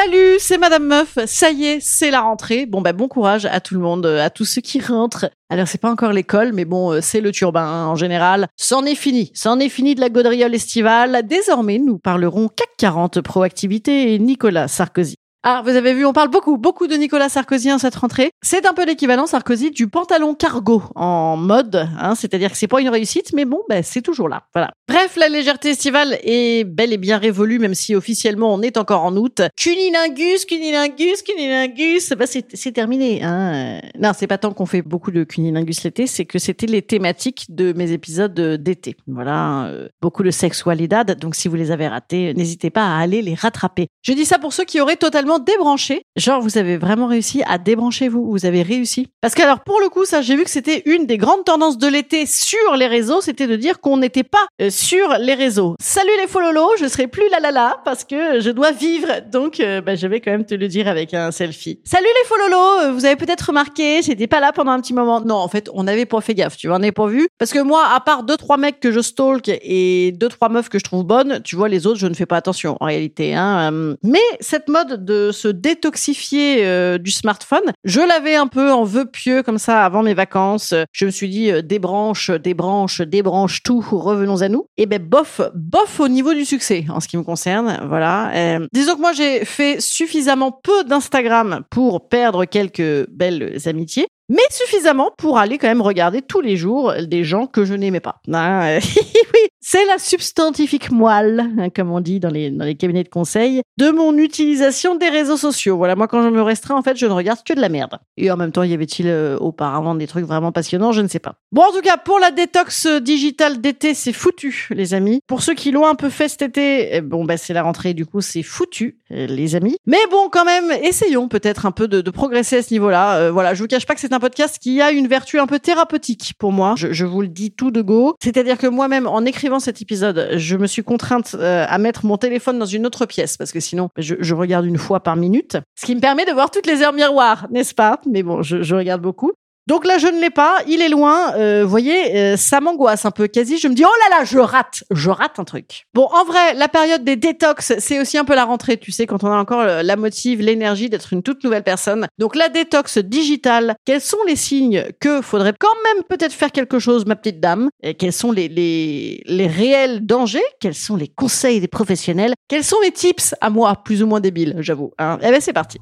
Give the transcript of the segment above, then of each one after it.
Salut, c'est Madame Meuf. Ça y est, c'est la rentrée. Bon bah bon courage à tout le monde, euh, à tous ceux qui rentrent. Alors c'est pas encore l'école, mais bon, euh, c'est le turbin hein, en général. C'en est fini, c'en est fini de la gaudriole estivale. Désormais, nous parlerons CAC 40 proactivité et Nicolas Sarkozy. Ah, vous avez vu, on parle beaucoup, beaucoup de Nicolas Sarkozy en cette rentrée. C'est un peu l'équivalent Sarkozy du pantalon cargo en mode, hein, c'est-à-dire que c'est pas une réussite, mais bon, ben, c'est toujours là. Voilà. Bref, la légèreté estivale est bel et bien révolue, même si officiellement on est encore en août. Cunilingus, cunilingus, cunilingus, c'est, c'est terminé. Hein. Non, c'est pas tant qu'on fait beaucoup de cunilingus l'été, c'est que c'était les thématiques de mes épisodes d'été. Voilà, euh, beaucoup de sexualidad, donc si vous les avez ratés, n'hésitez pas à aller les rattraper. Je dis ça pour ceux qui auraient totalement débranché. Genre, vous avez vraiment réussi à débrancher vous. Vous avez réussi. Parce que alors, pour le coup, ça, j'ai vu que c'était une des grandes tendances de l'été sur les réseaux, c'était de dire qu'on n'était pas euh, sur les réseaux. Salut les fololos, je serai plus la la la parce que je dois vivre. Donc, euh, bah, je vais quand même te le dire avec un selfie. Salut les fololos, euh, vous avez peut-être remarqué, j'étais pas là pendant un petit moment. Non, en fait, on n'avait pas fait gaffe, tu on n'avait pas vu. Parce que moi, à part deux, trois mecs que je stalk et deux, trois meufs que je trouve bonnes, tu vois, les autres, je ne fais pas attention en réalité. Hein. Mais cette mode de se détoxifier euh, du smartphone. Je l'avais un peu en vœu pieux comme ça avant mes vacances. Je me suis dit euh, débranche, débranche, débranche tout, revenons à nous. Et ben bof, bof au niveau du succès en ce qui me concerne. Voilà. Euh, disons que moi j'ai fait suffisamment peu d'Instagram pour perdre quelques belles amitiés mais suffisamment pour aller quand même regarder tous les jours des gens que je n'aimais pas. Ah, oui, c'est la substantifique moelle, hein, comme on dit dans les, dans les cabinets de conseil, de mon utilisation des réseaux sociaux. Voilà, moi quand je me restreins, en fait, je ne regarde que de la merde. Et en même temps, y avait-il euh, auparavant des trucs vraiment passionnants? Je ne sais pas. Bon, en tout cas, pour la détox digitale d'été, c'est foutu, les amis. Pour ceux qui l'ont un peu fait cet été, eh, bon, bah, c'est la rentrée, du coup, c'est foutu, euh, les amis. Mais bon, quand même, essayons peut-être un peu de, progresser à ce niveau-là. Euh, voilà, je vous cache pas que c'est un podcast qui a une vertu un peu thérapeutique pour moi. Je, vous le dis tout de go. C'est-à-dire que moi-même, en écrivant cet épisode, je me suis contrainte euh, à mettre mon téléphone dans une autre pièce parce que sinon, je, regarde une fois par minute. Ce qui me permet de voir toutes les heures miroirs, n'est-ce pas? Mais bon, je regarde beaucoup. Donc là, je ne l'ai pas, il est loin. Euh, vous voyez, euh, ça m'angoisse un peu. Quasi, je me dis, oh là là, je rate, je rate un truc. Bon, en vrai, la période des détox, c'est aussi un peu la rentrée, tu sais, quand on a encore la motive, l'énergie d'être une toute nouvelle personne. Donc la détox digitale, quels sont les signes que faudrait quand même peut-être faire quelque chose, ma petite dame? Et quels sont les, les, les réels dangers? Quels sont les conseils des professionnels? Quels sont les tips? À moi, plus ou moins débiles, j'avoue. Hein eh ben c'est parti.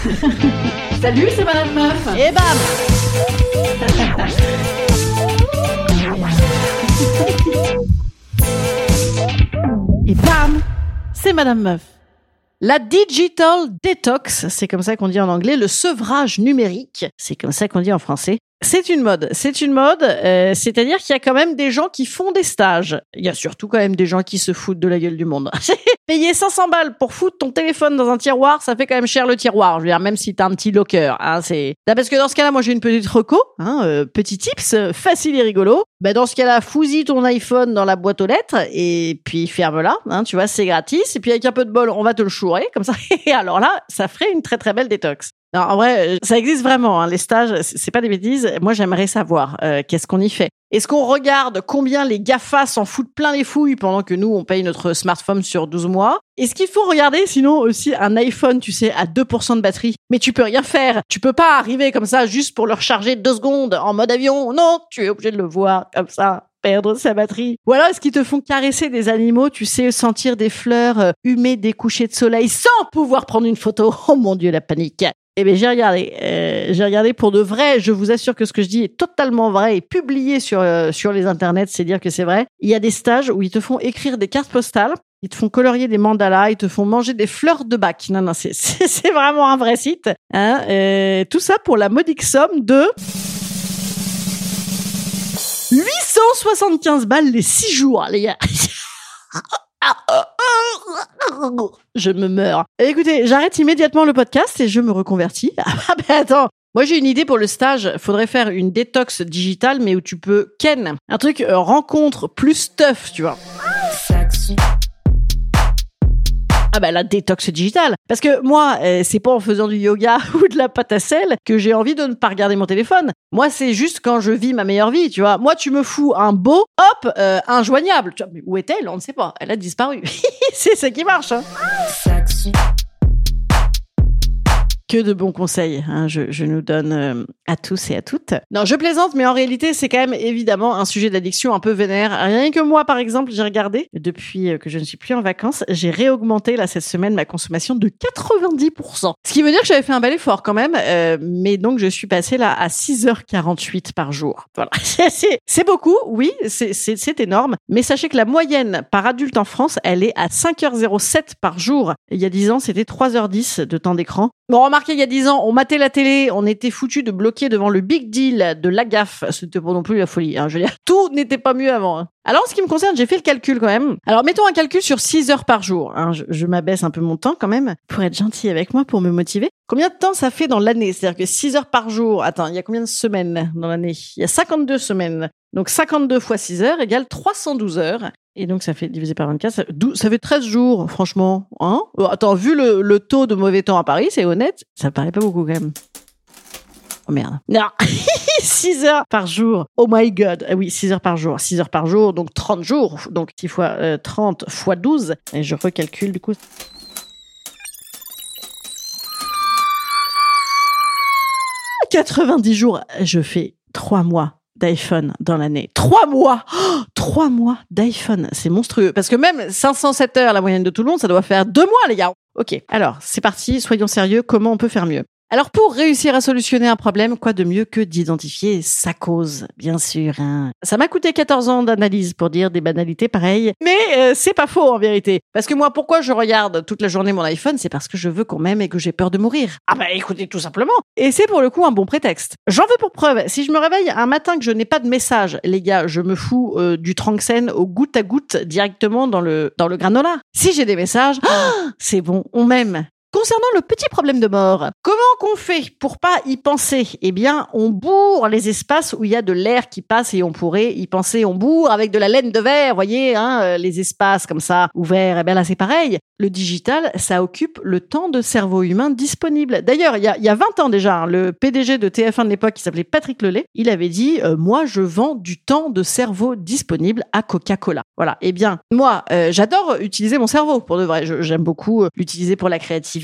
Salut, c'est Madame Meuf. Et bam Et bam C'est Madame Meuf. La digital detox, c'est comme ça qu'on dit en anglais, le sevrage numérique, c'est comme ça qu'on dit en français, c'est une mode, c'est une mode, euh, c'est-à-dire qu'il y a quand même des gens qui font des stages. Il y a surtout quand même des gens qui se foutent de la gueule du monde. Payer 500 balles pour foutre ton téléphone dans un tiroir, ça fait quand même cher le tiroir. Je veux dire, même si t'as un petit locker, hein, c'est. Parce que dans ce cas-là, moi j'ai une petite reco, hein, euh, petit tips, facile et rigolo. Ben dans ce cas-là, fouille ton iPhone dans la boîte aux lettres et puis ferme-la. Hein, tu vois, c'est gratis. Et puis avec un peu de bol, on va te le chourer comme ça. Et alors là, ça ferait une très très belle détox. Non, en vrai, ça existe vraiment. Hein, les stages, c'est pas des bêtises. Moi, j'aimerais savoir euh, qu'est-ce qu'on y fait. Est-ce qu'on regarde combien les Gafa s'en foutent plein les fouilles pendant que nous, on paye notre smartphone sur 12 mois? Est-ce qu'il faut regarder sinon aussi un iPhone, tu sais, à 2% de batterie? Mais tu peux rien faire. Tu peux pas arriver comme ça juste pour le recharger deux secondes en mode avion. Non, tu es obligé de le voir comme ça perdre sa batterie. Ou alors est-ce qu'ils te font caresser des animaux, tu sais, sentir des fleurs, euh, humer des couchers de soleil sans pouvoir prendre une photo? Oh mon dieu, la panique eh bien, j'ai regardé. Euh, j'ai regardé pour de vrai. Je vous assure que ce que je dis est totalement vrai et publié sur euh, sur les internets. C'est dire que c'est vrai. Il y a des stages où ils te font écrire des cartes postales. Ils te font colorier des mandalas, ils te font manger des fleurs de bac. Non, non, c'est, c'est, vraiment un vrai site. Hein euh, tout ça pour la modique somme de 875 balles les 6 jours, les gars. Je me meurs. Écoutez, j'arrête immédiatement le podcast et je me reconvertis. Ah ben attends, moi, j'ai une idée pour le stage. Faudrait faire une détox digitale, mais où tu peux ken. Un truc euh, rencontre plus stuff, tu vois. Ah bah la détox digitale. Parce que moi, euh, c'est pas en faisant du yoga ou de la pâte à sel que j'ai envie de ne pas regarder mon téléphone. Moi, c'est juste quand je vis ma meilleure vie, tu vois. Moi, tu me fous un beau, hop, euh, injoignable. Tu vois, mais où est-elle? On ne sait pas. Elle a disparu. c'est ça qui marche. Hein. Que de bons conseils, hein, je, je, nous donne euh, à tous et à toutes. Non, je plaisante, mais en réalité, c'est quand même évidemment un sujet d'addiction un peu vénère. Rien que moi, par exemple, j'ai regardé, depuis euh, que je ne suis plus en vacances, j'ai réaugmenté là cette semaine ma consommation de 90%. Ce qui veut dire que j'avais fait un bel effort quand même, euh, mais donc je suis passée là à 6h48 par jour. Voilà, c'est beaucoup, oui, c'est énorme, mais sachez que la moyenne par adulte en France, elle est à 5h07 par jour. Il y a 10 ans, c'était 3h10 de temps d'écran. Bon, remarquez, il y a dix ans, on matait la télé, on était foutu de bloquer devant le big deal de la gaffe. C'était pas non plus la folie. Hein. Je veux dire, tout n'était pas mieux avant. Hein. Alors, en ce qui me concerne, j'ai fait le calcul quand même. Alors, mettons un calcul sur 6 heures par jour. Hein. Je, je m'abaisse un peu mon temps quand même pour être gentil avec moi, pour me motiver. Combien de temps ça fait dans l'année? C'est-à-dire que 6 heures par jour. Attends, il y a combien de semaines dans l'année? Il y a 52 semaines. Donc 52 fois 6 heures égale 312 heures. Et donc, ça fait divisé par 24, ça, ça fait 13 jours, franchement. Hein? Oh, Attends, vu le, le, taux de mauvais temps à Paris, c'est honnête, ça paraît pas beaucoup quand même. Oh merde. Non 6 heures par jour. Oh my god. Ah oui, 6 heures par jour. 6 heures par jour, donc 30 jours. Donc 6 fois euh, 30 fois 12. Et je recalcule du coup. « 90 jours, je fais 3 mois d'iPhone dans l'année. Trois mois oh, Trois mois d'iPhone C'est monstrueux. Parce que même 507 heures, la moyenne de tout le monde, ça doit faire deux mois, les gars. Ok, alors, c'est parti, soyons sérieux, comment on peut faire mieux? Alors pour réussir à solutionner un problème, quoi de mieux que d'identifier sa cause, bien sûr. Hein. Ça m'a coûté 14 ans d'analyse pour dire des banalités pareilles, mais euh, c'est pas faux en vérité. Parce que moi, pourquoi je regarde toute la journée mon iPhone C'est parce que je veux qu'on m'aime et que j'ai peur de mourir. Ah bah écoutez, tout simplement. Et c'est pour le coup un bon prétexte. J'en veux pour preuve. Si je me réveille un matin que je n'ai pas de message, les gars, je me fous euh, du Tranxène au goutte à goutte directement dans le dans le granola. Si j'ai des messages, c'est bon, on m'aime. Concernant le petit problème de mort, comment qu'on fait pour pas y penser? Eh bien, on bourre les espaces où il y a de l'air qui passe et on pourrait y penser. On bourre avec de la laine de verre, voyez, hein, euh, les espaces comme ça ouverts. Eh bien là, c'est pareil. Le digital, ça occupe le temps de cerveau humain disponible. D'ailleurs, il y a, il y a 20 ans déjà, hein, le PDG de TF1 de l'époque, qui s'appelait Patrick Lelay, il avait dit euh, Moi, je vends du temps de cerveau disponible à Coca-Cola. Voilà. Eh bien, moi, euh, j'adore utiliser mon cerveau pour de vrai. J'aime beaucoup l'utiliser pour la créativité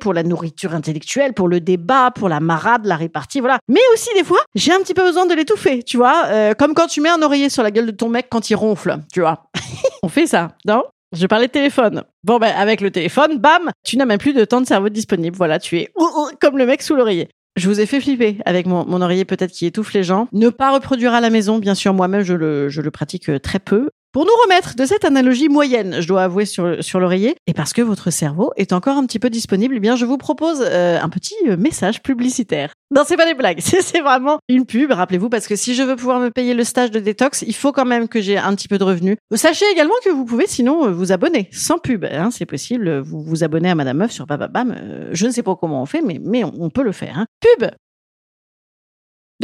pour la nourriture intellectuelle, pour le débat, pour la marade, la répartie, voilà. Mais aussi des fois, j'ai un petit peu besoin de l'étouffer, tu vois, euh, comme quand tu mets un oreiller sur la gueule de ton mec quand il ronfle, tu vois. On fait ça, non? Je parlais de téléphone. Bon, ben, avec le téléphone, bam, tu n'as même plus de temps de cerveau disponible. Voilà, tu es comme le mec sous l'oreiller. Je vous ai fait flipper avec mon, mon oreiller peut-être qui étouffe les gens. Ne pas reproduire à la maison, bien sûr, moi-même, je le, je le pratique euh, très peu. Pour nous remettre de cette analogie moyenne, je dois avouer sur, sur l'oreiller, et parce que votre cerveau est encore un petit peu disponible, eh bien je vous propose euh, un petit euh, message publicitaire. Non, c'est pas des blagues, c'est vraiment une pub, rappelez-vous, parce que si je veux pouvoir me payer le stage de détox, il faut quand même que j'ai un petit peu de revenus. Sachez également que vous pouvez sinon euh, vous abonner, sans pub, hein, c'est possible, vous vous abonnez à Madame Meuf sur Bababam, je ne sais pas comment on fait, mais, mais on, peut le faire. Hein. Pub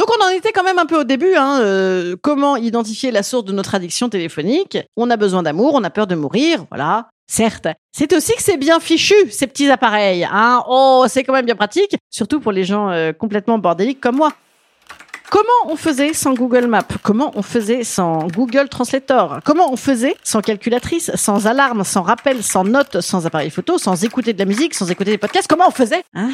donc on en était quand même un peu au début. Hein, euh, comment identifier la source de notre addiction téléphonique On a besoin d'amour, on a peur de mourir, voilà. Certes, c'est aussi que c'est bien fichu ces petits appareils. Hein oh, c'est quand même bien pratique, surtout pour les gens euh, complètement bordéliques comme moi. Comment on faisait sans Google Maps? Comment on faisait sans Google Translator? Comment on faisait sans calculatrice, sans alarme, sans rappel, sans notes, sans appareil photo, sans écouter de la musique, sans écouter des podcasts? Comment on faisait? Hein?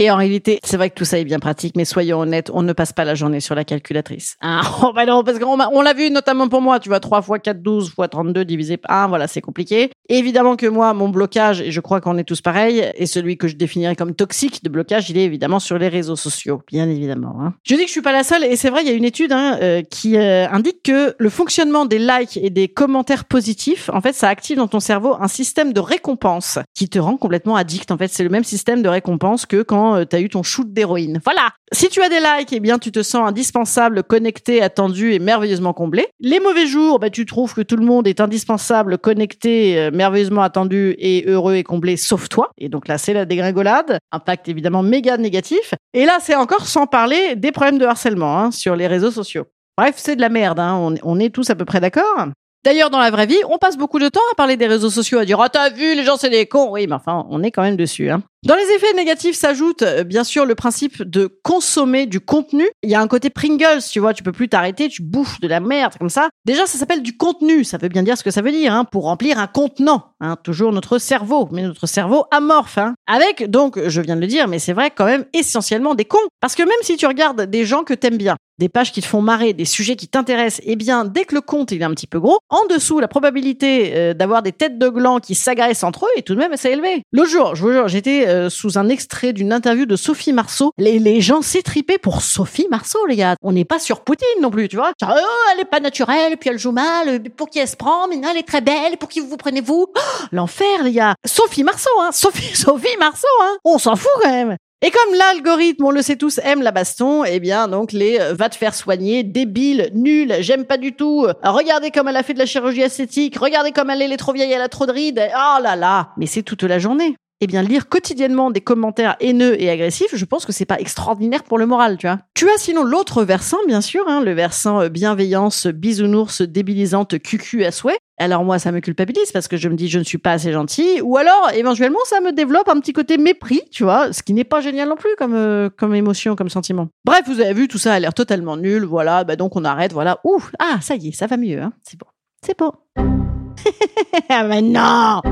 Et en réalité, c'est vrai que tout ça est bien pratique, mais soyons honnêtes, on ne passe pas la journée sur la calculatrice. Hein oh, bah non, parce qu'on on l'a vu notamment pour moi, tu vois, 3 fois 4, 12 fois 32 divisé par 1, voilà, c'est compliqué. évidemment que moi, mon blocage, et je crois qu'on est tous pareils, et celui que je définirais comme toxique de blocage, il est évidemment sur les réseaux sociaux, bien évidemment. Hein. Je dis que je suis pas la seule, et c'est vrai, il y a une étude hein, euh, qui euh, indique que le fonctionnement des likes et des commentaires positifs, en fait, ça active dans ton cerveau un système de récompense qui te rend complètement addict. En fait, c'est le même système de récompense que quand euh, tu as eu ton shoot d'héroïne. Voilà. Si tu as des likes, eh bien, tu te sens indispensable, connecté, attendu et merveilleusement comblé. Les mauvais jours, bah, tu trouves que tout le monde est indispensable, connecté, euh, merveilleusement attendu et heureux et comblé, sauf toi. Et donc là, c'est la dégringolade. Impact évidemment méga négatif. Et là, c'est encore sans parler des problèmes de harcèlement hein, sur les réseaux sociaux. Bref, c'est de la merde. Hein. On est tous à peu près d'accord. D'ailleurs, dans la vraie vie, on passe beaucoup de temps à parler des réseaux sociaux, à dire ah t'as vu, les gens c'est des cons. Oui, mais enfin, on est quand même dessus. Hein. Dans les effets négatifs s'ajoute euh, bien sûr le principe de consommer du contenu. Il y a un côté Pringles, tu vois, tu peux plus t'arrêter, tu bouffes de la merde comme ça. Déjà, ça s'appelle du contenu, ça veut bien dire ce que ça veut dire, hein, pour remplir un contenant. Hein, toujours notre cerveau, mais notre cerveau amorphe. Hein. Avec, donc, je viens de le dire, mais c'est vrai quand même essentiellement des cons. Parce que même si tu regardes des gens que t'aimes bien, des pages qui te font marrer, des sujets qui t'intéressent, eh bien, dès que le compte il est un petit peu gros, en dessous, la probabilité euh, d'avoir des têtes de gland qui s'agressent entre eux est tout de même assez élevée. L'autre jour, je vous jure, j'étais euh, sous un extrait d'une interview de Sophie Marceau. Les, les gens s'étripaient pour Sophie Marceau, les gars. On n'est pas sur Poutine non plus, tu vois. oh, elle est pas naturelle, puis elle joue mal, euh, pour qui elle se prend, mais non, elle est très belle, pour qui vous vous prenez-vous oh, L'enfer, les gars. Sophie Marceau, hein. Sophie, Sophie Marceau, hein. On s'en fout quand même. Et comme l'algorithme, on le sait tous, aime la baston, eh bien, donc, les euh, va te faire soigner, débile, nul, j'aime pas du tout, regardez comme elle a fait de la chirurgie esthétique, regardez comme elle est, elle est trop vieille, elle a trop de rides, oh là là, mais c'est toute la journée. Eh bien, lire quotidiennement des commentaires haineux et agressifs, je pense que c'est pas extraordinaire pour le moral, tu vois. Tu as sinon l'autre versant, bien sûr, hein, le versant euh, bienveillance, bisounours, débilisante, cucu à souhait, alors moi, ça me culpabilise parce que je me dis je ne suis pas assez gentil. Ou alors, éventuellement, ça me développe un petit côté mépris, tu vois, ce qui n'est pas génial non plus comme euh, comme émotion, comme sentiment. Bref, vous avez vu, tout ça a l'air totalement nul. Voilà, bah donc on arrête. Voilà. Ouh, ah, ça y est, ça va mieux. Hein. C'est bon, c'est bon. ah mais non.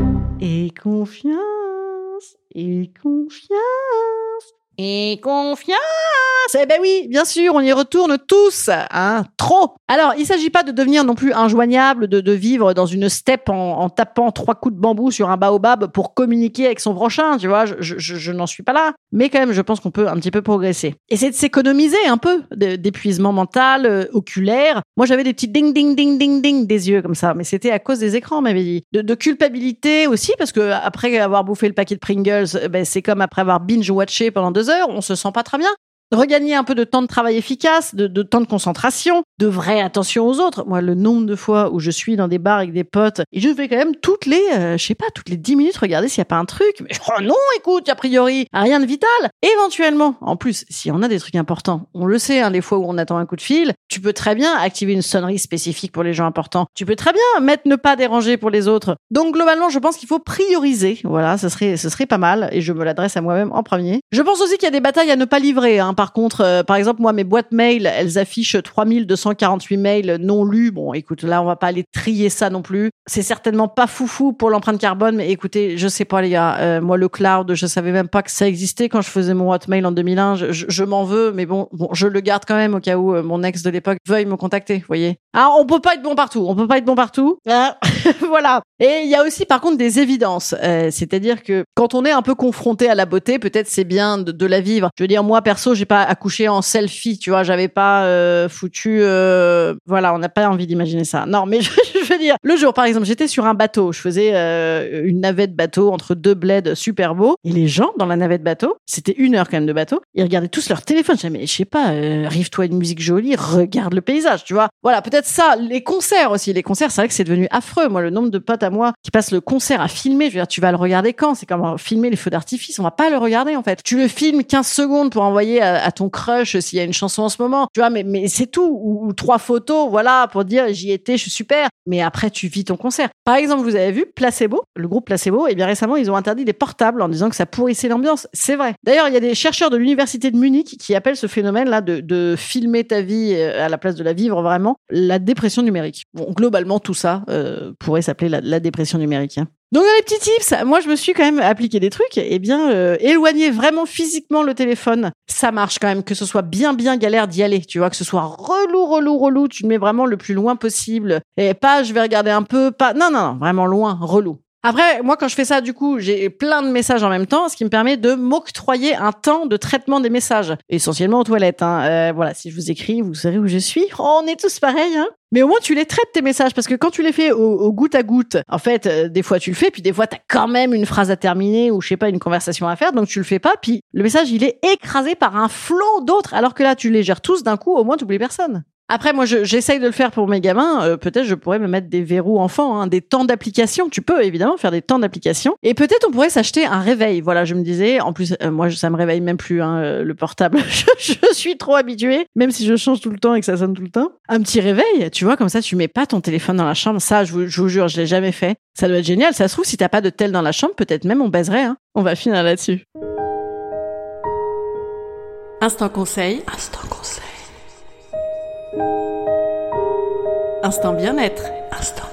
Et confiance, et confiance, et confiance. Eh ben oui, bien sûr, on y retourne tous, hein, trop. Alors, il s'agit pas de devenir non plus injoignable, de, de vivre dans une steppe en, tapant trois coups de bambou sur un baobab pour communiquer avec son prochain, tu vois. Je, je, n'en suis pas là, mais quand même, je pense qu'on peut un petit peu progresser. Et c'est de s'économiser un peu d'épuisement mental, euh, oculaire. Moi, j'avais des petits ding ding ding ding ding des yeux comme ça, mais c'était à cause des écrans, m'avait dit. De, culpabilité aussi, parce que après avoir bouffé le paquet de Pringles, ben, c'est comme après avoir binge watché pendant deux on se sent pas très bien regagner un peu de temps de travail efficace, de, de, temps de concentration, de vraie attention aux autres. Moi, le nombre de fois où je suis dans des bars avec des potes et je vais quand même toutes les, euh, je sais pas, toutes les dix minutes regarder s'il y a pas un truc. Mais oh non, écoute, a priori, rien de vital. Éventuellement, en plus, si on a des trucs importants, on le sait, hein, les fois où on attend un coup de fil, tu peux très bien activer une sonnerie spécifique pour les gens importants. Tu peux très bien mettre ne pas déranger pour les autres. Donc globalement, je pense qu'il faut prioriser. Voilà, ce serait, ce serait pas mal et je me l'adresse à moi-même en premier. Je pense aussi qu'il y a des batailles à ne pas livrer. Hein, par contre, euh, par exemple, moi, mes boîtes mail, elles affichent 3248 mails non lus. Bon, écoute, là, on va pas aller trier ça non plus. C'est certainement pas foufou pour l'empreinte carbone, mais écoutez, je sais pas, les gars. Euh, moi, le cloud, je savais même pas que ça existait quand je faisais mon Hotmail en 2001. Je, m'en veux, mais bon, bon, je le garde quand même au cas où euh, mon ex de l'époque veuille me contacter, vous voyez. Ah, on peut pas être bon partout. On peut pas être bon partout. Ah, voilà. Et il y a aussi, par contre, des évidences. Euh, C'est-à-dire que quand on est un peu confronté à la beauté, peut-être c'est bien de, de, la vivre. Je veux dire, moi, perso, j'ai pas accouché en selfie, tu vois, j'avais pas euh, foutu euh, voilà, on n'a pas envie d'imaginer ça. Non, mais dire, le jour par exemple, j'étais sur un bateau, je faisais euh, une navette bateau entre deux bleds super beaux et les gens dans la navette bateau, c'était une heure quand même de bateau, ils regardaient tous leur téléphone, je disais mais je sais pas, euh, arrive-toi une musique jolie, regarde le paysage, tu vois. Voilà, peut-être ça, les concerts aussi, les concerts, c'est vrai que c'est devenu affreux. Moi, le nombre de potes à moi qui passent le concert à filmer, je veux dire, tu vas le regarder quand? C'est comme filmer les feux d'artifice, on va pas le regarder en fait. Tu le filmes 15 secondes pour envoyer à, ton crush s'il y a une chanson en ce moment. Tu vois, mais, mais c'est tout. Ou, ou, trois photos, voilà, pour dire j'y étais, je suis super. Mais après, tu vis ton concert. Par exemple, vous avez vu Placebo, le groupe Placebo, et bien récemment, ils ont interdit les portables en disant que ça pourrissait l'ambiance. C'est vrai. D'ailleurs, il y a des chercheurs de l'université de Munich qui appellent ce phénomène-là de, de filmer ta vie euh, à la place de la vivre vraiment la dépression numérique. Bon, globalement, tout ça euh, pourrait s'appeler la, la, dépression numérique. Hein. Donc dans les petits tips, moi je me suis quand même appliqué des trucs. Eh bien, euh, éloigner vraiment physiquement le téléphone, ça marche quand même. Que ce soit bien bien galère d'y aller, tu vois, que ce soit relou relou relou, tu le mets vraiment le plus loin possible. Et pas, je vais regarder un peu, pas, non non non, vraiment loin, relou. Après, moi, quand je fais ça, du coup, j'ai plein de messages en même temps, ce qui me permet de m'octroyer un temps de traitement des messages, essentiellement aux toilettes. Hein. Euh, voilà, si je vous écris, vous saurez où je suis. Oh, on est tous pareils. Hein mais au moins, tu les traites tes messages parce que quand tu les fais au, au goutte à goutte, en fait, euh, des fois tu le fais, puis des fois t'as quand même une phrase à terminer ou je sais pas une conversation à faire, donc tu le fais pas, puis le message il est écrasé par un flot d'autres, alors que là tu les gères tous d'un coup, au moins tu oublies personne. Après, moi, je- j'essaye de le faire pour mes gamins. Euh, peut-être je pourrais me mettre des verrous enfants, hein, des temps d'application. Tu peux évidemment faire des temps d'application. Et peut-être on pourrait s'acheter un réveil. Voilà, je me disais. En plus, euh, moi, ça me réveille même plus hein, euh, le portable. je, je suis trop habituée, même si je change tout le temps et que ça sonne tout le temps. Un petit réveil, tu vois, comme ça, tu mets pas ton téléphone dans la chambre. Ça, je vous, je vous jure, je l'ai jamais fait. Ça doit être génial. Ça se trouve, si t'as pas de tel dans la chambre, peut-être même on baiserait. Hein. On va finir là-dessus. Instant conseil. Instant conseil. Instant bien-être. Instant.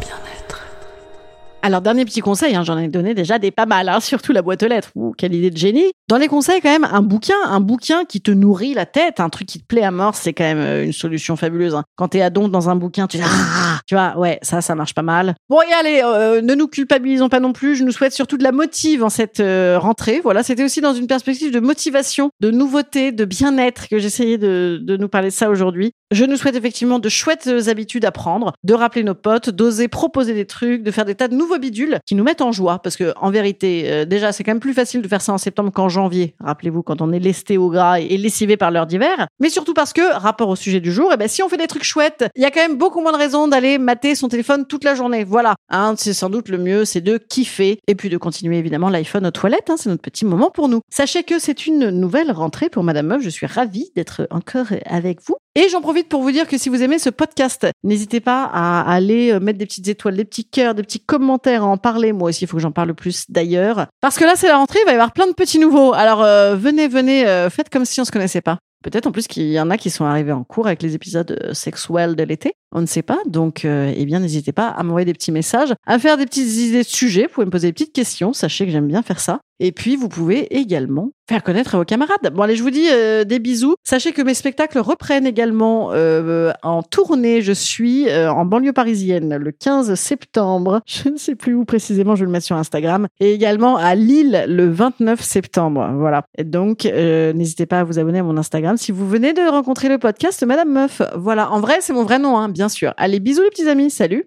Alors, dernier petit conseil, hein, j'en ai donné déjà des pas mal, hein, surtout la boîte aux lettres. Ouh, quelle idée de génie. Dans les conseils, quand même, un bouquin, un bouquin qui te nourrit la tête, un truc qui te plaît à mort, c'est quand même euh, une solution fabuleuse. hein. Quand t'es adon dans un bouquin, tu dis, ah, tu vois, ouais, ça, ça marche pas mal. Bon, et allez, euh, ne nous culpabilisons pas non plus. Je nous souhaite surtout de la motive en cette euh, rentrée. Voilà, c'était aussi dans une perspective de motivation, de nouveauté, de bien-être que j'essayais de, de nous parler de ça aujourd'hui. Je nous souhaite effectivement de chouettes habitudes à prendre, de rappeler nos potes, d'oser proposer des trucs, de faire des tas de nouveaux bidules qui nous mettent en joie. Parce que en vérité, euh, déjà, c'est quand même plus facile de faire ça en septembre qu'en janvier. Rappelez-vous, quand on est lesté au gras et lessivé par l'heure d'hiver. Mais surtout parce que, rapport au sujet du jour, eh ben, si on fait des trucs chouettes, il y a quand même beaucoup moins de raisons d'aller mater son téléphone toute la journée. Voilà. Hein, c'est sans doute le mieux, c'est de kiffer. Et puis de continuer évidemment l'iPhone aux toilettes. Hein, c'est notre petit moment pour nous. Sachez que c'est une nouvelle rentrée pour Madame Meuf. Je suis ravie d'être encore avec vous. Et j'en profite pour vous dire que si vous aimez ce podcast, n'hésitez pas à aller euh, mettre des petites étoiles, des petits cœurs, des petits commentaires, à en parler. Moi aussi, il faut que j'en parle plus d'ailleurs. Parce que là, c'est la rentrée, il va y avoir plein de petits nouveaux. Alors, euh, venez, venez, euh, faites comme si on se connaissait pas. Peut-être en plus qu'il y en a qui sont arrivés en cours avec les épisodes euh, sexuels de l'été. On ne sait pas. Donc, euh, eh bien, n'hésitez pas à m'envoyer des petits messages, à faire des petites idées de sujets. Vous pouvez me poser des petites questions. Sachez que j'aime bien faire ça. Et puis, vous pouvez également faire connaître à vos camarades. Bon, allez, je vous dis euh, des bisous. Sachez que mes spectacles reprennent également euh, en tournée. Je suis en banlieue parisienne le 15 septembre. Je ne sais plus où précisément, je vais le mettre sur Instagram. Et également à Lille le 29 septembre. Voilà. Et donc, n'hésitez pas à vous abonner à mon Instagram si vous venez de rencontrer le podcast Madame Meuf. Voilà. En vrai, c'est mon vrai nom, hein, bien sûr. Allez, bisous les petits amis. Salut.